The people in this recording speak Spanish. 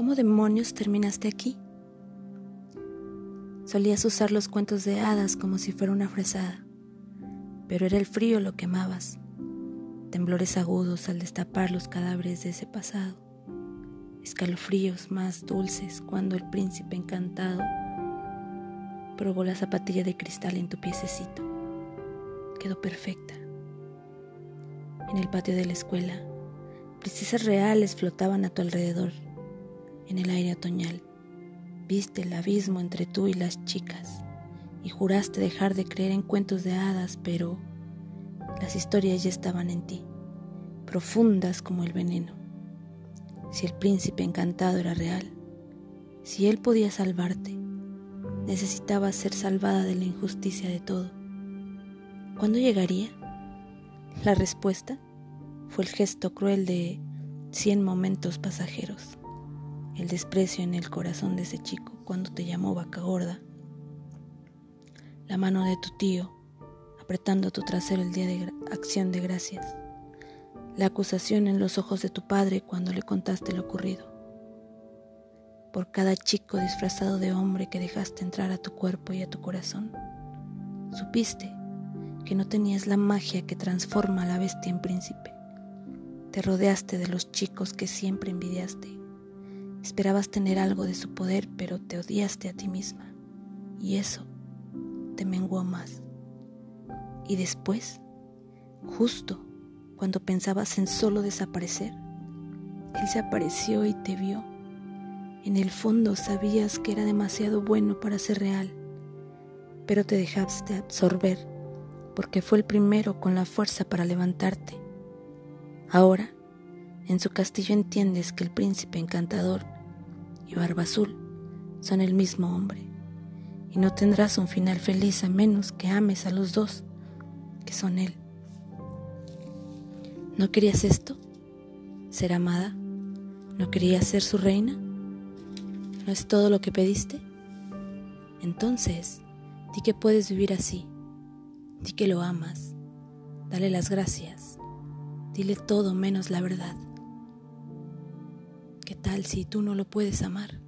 ¿Cómo demonios terminaste aquí? Solías usar los cuentos de hadas como si fuera una fresada, pero era el frío lo que amabas, temblores agudos al destapar los cadáveres de ese pasado, escalofríos más dulces cuando el príncipe encantado probó la zapatilla de cristal en tu piececito. Quedó perfecta. En el patio de la escuela, princesas reales flotaban a tu alrededor, en el aire otoñal. Viste el abismo entre tú y las chicas y juraste dejar de creer en cuentos de hadas, pero las historias ya estaban en ti, profundas como el veneno. Si el príncipe encantado era real, si él podía salvarte, necesitaba ser salvada de la injusticia de todo. ¿Cuándo llegaría? La respuesta fue el gesto cruel de cien momentos pasajeros, el desprecio en el corazón de ese chico cuando te llamó vaca gorda, la mano de tu tío apretando tu trasero el día de acción de gracias, la acusación en los ojos de tu padre cuando le contaste lo ocurrido, por cada chico disfrazado de hombre que dejaste entrar a tu cuerpo y a tu corazón. Supiste que no tenías la magia que transforma a la bestia en príncipe. Te rodeaste de los chicos que siempre envidiaste. Esperabas tener algo de su poder, pero te odiaste a ti misma. Y eso te menguó más. Y después, justo cuando pensabas en solo desaparecer, Él se apareció y te vio. En el fondo sabías que era demasiado bueno para ser real, pero te dejaste absorber porque fue el primero con la fuerza para levantarte. Ahora, en su castillo entiendes que el príncipe encantador y Barba Azul son el mismo hombre, y no tendrás un final feliz a menos que ames a los dos, que son él. ¿No querías esto? ¿Ser amada? ¿No querías ser su reina? ¿No es todo lo que pediste? Entonces, di que puedes vivir así, Di que lo amas. Dale las gracias. Dile todo menos la verdad. ¿Qué tal si tú no lo puedes amar?